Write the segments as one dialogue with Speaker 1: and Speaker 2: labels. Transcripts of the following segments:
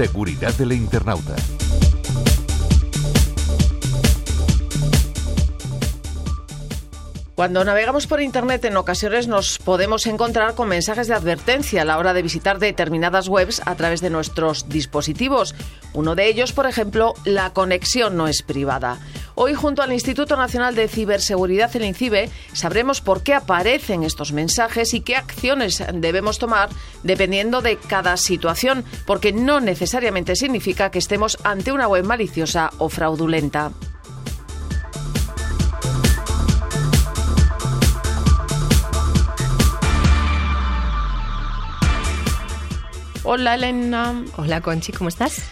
Speaker 1: Seguridad del internauta.
Speaker 2: Cuando navegamos por Internet en ocasiones nos podemos encontrar con mensajes de advertencia a la hora de visitar determinadas webs a través de nuestros dispositivos. Uno de ellos, por ejemplo, la conexión no es privada. Hoy, junto al Instituto Nacional de Ciberseguridad, el INCIBE, sabremos por qué aparecen estos mensajes y qué acciones debemos tomar dependiendo de cada situación, porque no necesariamente significa que estemos ante una web maliciosa o fraudulenta. Hola Elena.
Speaker 3: Hola Conchi, ¿cómo estás?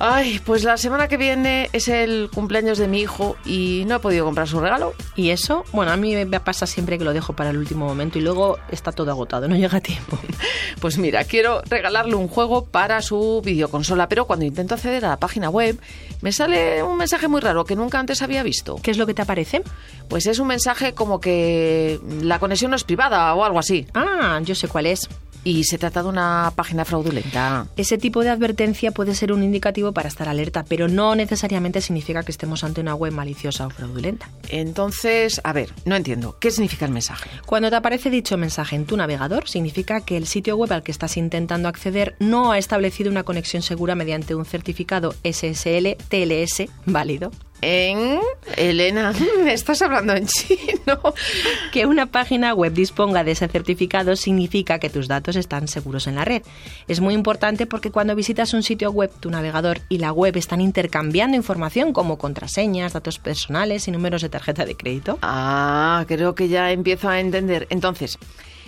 Speaker 2: Ay, pues la semana que viene es el cumpleaños de mi hijo y no he podido comprar su regalo.
Speaker 3: ¿Y eso? Bueno, a mí me pasa siempre que lo dejo para el último momento y luego está todo agotado, no llega a tiempo.
Speaker 2: Pues mira, quiero regalarle un juego para su videoconsola, pero cuando intento acceder a la página web me sale un mensaje muy raro que nunca antes había visto.
Speaker 3: ¿Qué es lo que te aparece?
Speaker 2: Pues es un mensaje como que la conexión no es privada o algo así.
Speaker 3: Ah, yo sé cuál es.
Speaker 2: Y se trata de una página fraudulenta.
Speaker 3: Ese tipo de advertencia puede ser un indicativo para estar alerta, pero no necesariamente significa que estemos ante una web maliciosa o fraudulenta.
Speaker 2: Entonces, a ver, no entiendo. ¿Qué significa el mensaje?
Speaker 3: Cuando te aparece dicho mensaje en tu navegador, significa que el sitio web al que estás intentando acceder no ha establecido una conexión segura mediante un certificado SSL TLS válido
Speaker 2: en Elena, me estás hablando en chino.
Speaker 3: Que una página web disponga de ese certificado significa que tus datos están seguros en la red. Es muy importante porque cuando visitas un sitio web, tu navegador y la web están intercambiando información como contraseñas, datos personales y números de tarjeta de crédito.
Speaker 2: Ah, creo que ya empiezo a entender. Entonces,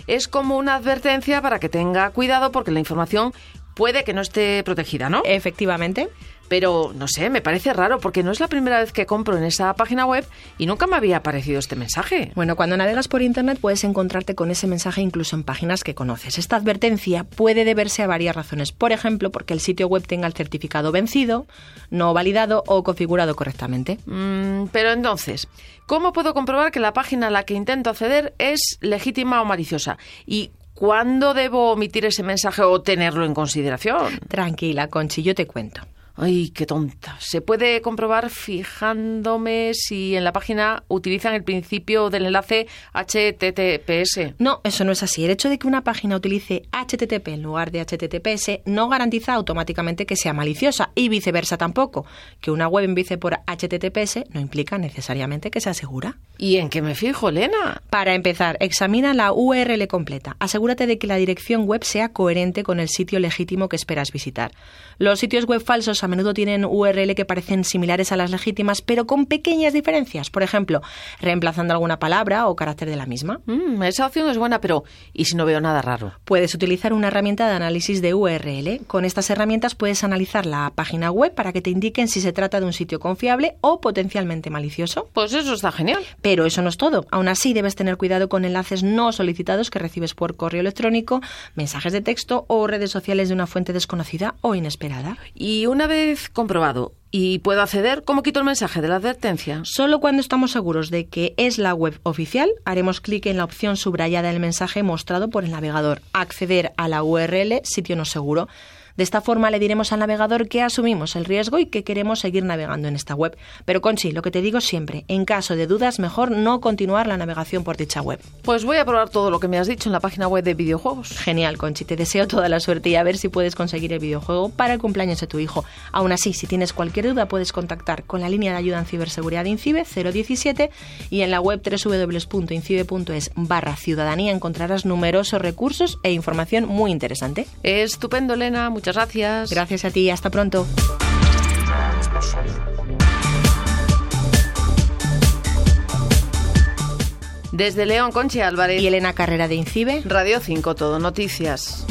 Speaker 2: es como una advertencia para que tenga cuidado porque la información puede que no esté protegida, ¿no?
Speaker 3: Efectivamente.
Speaker 2: Pero no sé, me parece raro porque no es la primera vez que compro en esa página web y nunca me había aparecido este mensaje.
Speaker 3: Bueno, cuando navegas por internet puedes encontrarte con ese mensaje incluso en páginas que conoces. Esta advertencia puede deberse a varias razones. Por ejemplo, porque el sitio web tenga el certificado vencido, no validado o configurado correctamente.
Speaker 2: Mm, pero entonces, ¿cómo puedo comprobar que la página a la que intento acceder es legítima o maliciosa? ¿Y cuándo debo omitir ese mensaje o tenerlo en consideración?
Speaker 3: Tranquila, Conchi, yo te cuento.
Speaker 2: Ay, qué tonta. Se puede comprobar fijándome si en la página utilizan el principio del enlace HTTPS.
Speaker 3: No, eso no es así. El hecho de que una página utilice HTTP en lugar de HTTPS no garantiza automáticamente que sea maliciosa y viceversa tampoco. Que una web empiece por HTTPS no implica necesariamente que sea segura.
Speaker 2: ¿Y en qué me fijo, Elena?
Speaker 3: Para empezar, examina la URL completa. Asegúrate de que la dirección web sea coherente con el sitio legítimo que esperas visitar. Los sitios web falsos a menudo tienen URL que parecen similares a las legítimas, pero con pequeñas diferencias. Por ejemplo, reemplazando alguna palabra o carácter de la misma.
Speaker 2: Mm, esa opción es buena, pero ¿y si no veo nada raro?
Speaker 3: Puedes utilizar una herramienta de análisis de URL. Con estas herramientas puedes analizar la página web para que te indiquen si se trata de un sitio confiable o potencialmente malicioso.
Speaker 2: Pues eso está genial.
Speaker 3: Pero eso no es todo. Aún así, debes tener cuidado con enlaces no solicitados que recibes por correo electrónico, mensajes de texto o redes sociales de una fuente desconocida o inesperada.
Speaker 2: Y una vez comprobado y puedo acceder, ¿cómo quito el mensaje de la advertencia?
Speaker 3: Solo cuando estamos seguros de que es la web oficial, haremos clic en la opción subrayada del mensaje mostrado por el navegador. Acceder a la URL sitio no seguro. De esta forma le diremos al navegador que asumimos el riesgo y que queremos seguir navegando en esta web. Pero Conchi, lo que te digo siempre, en caso de dudas, mejor no continuar la navegación por dicha web.
Speaker 2: Pues voy a probar todo lo que me has dicho en la página web de videojuegos.
Speaker 3: Genial, Conchi, te deseo toda la suerte y a ver si puedes conseguir el videojuego para el cumpleaños de tu hijo. Aún así, si tienes cualquier duda, puedes contactar con la línea de ayuda en ciberseguridad de INCIBE 017 y en la web www.incibe.es barra ciudadanía encontrarás numerosos recursos e información muy interesante.
Speaker 2: Estupendo, Elena. Muchas gracias.
Speaker 3: Gracias a ti, hasta pronto.
Speaker 2: Desde León, Conchi Álvarez.
Speaker 3: Y Elena Carrera de Incibe.
Speaker 2: Radio 5, Todo Noticias.